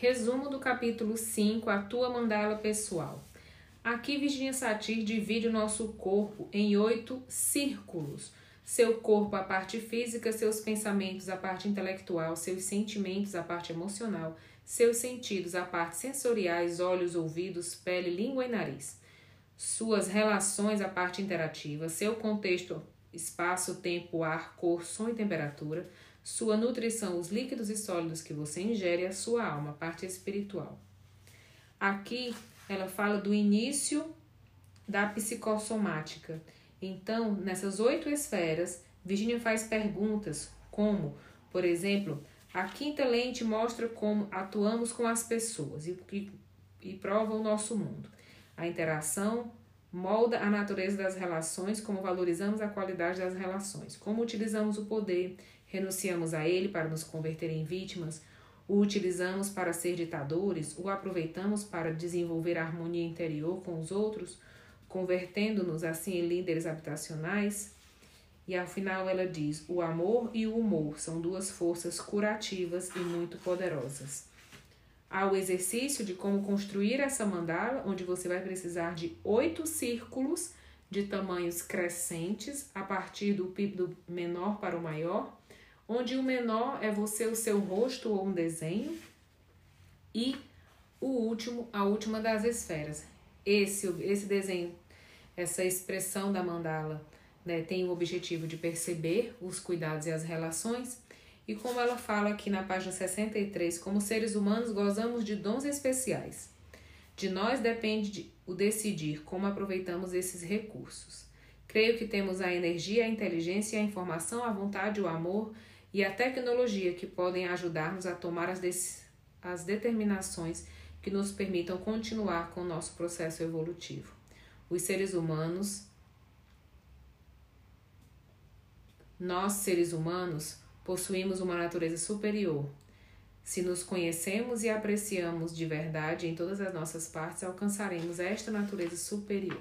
Resumo do capítulo 5, a tua mandala pessoal. Aqui Virginia Satir divide o nosso corpo em oito círculos. Seu corpo, a parte física, seus pensamentos, a parte intelectual, seus sentimentos, a parte emocional, seus sentidos, a parte sensoriais, olhos, ouvidos, pele, língua e nariz. Suas relações, a parte interativa, seu contexto, espaço, tempo, ar, cor, som e temperatura, sua nutrição, os líquidos e sólidos que você ingere, a sua alma, a parte espiritual. Aqui ela fala do início da psicossomática. Então, nessas oito esferas, Virginia faz perguntas como, por exemplo, a quinta lente mostra como atuamos com as pessoas e, e, e prova o nosso mundo. A interação molda a natureza das relações, como valorizamos a qualidade das relações, como utilizamos o poder, renunciamos a ele para nos converter em vítimas, o utilizamos para ser ditadores, o aproveitamos para desenvolver harmonia interior com os outros, convertendo-nos assim em líderes habitacionais. E ao final ela diz: o amor e o humor são duas forças curativas e muito poderosas. Há o exercício de como construir essa mandala, onde você vai precisar de oito círculos de tamanhos crescentes, a partir do, do menor para o maior, onde o menor é você, o seu rosto ou um desenho, e o último, a última das esferas. Esse, esse desenho, essa expressão da mandala, né, tem o objetivo de perceber os cuidados e as relações, e como ela fala aqui na página 63, como seres humanos gozamos de dons especiais. De nós depende de, o decidir como aproveitamos esses recursos. Creio que temos a energia, a inteligência, a informação, a vontade, o amor e a tecnologia que podem ajudar-nos a tomar as, as determinações que nos permitam continuar com o nosso processo evolutivo. Os seres humanos, nós seres humanos, possuímos uma natureza superior. Se nos conhecemos e apreciamos de verdade em todas as nossas partes, alcançaremos esta natureza superior.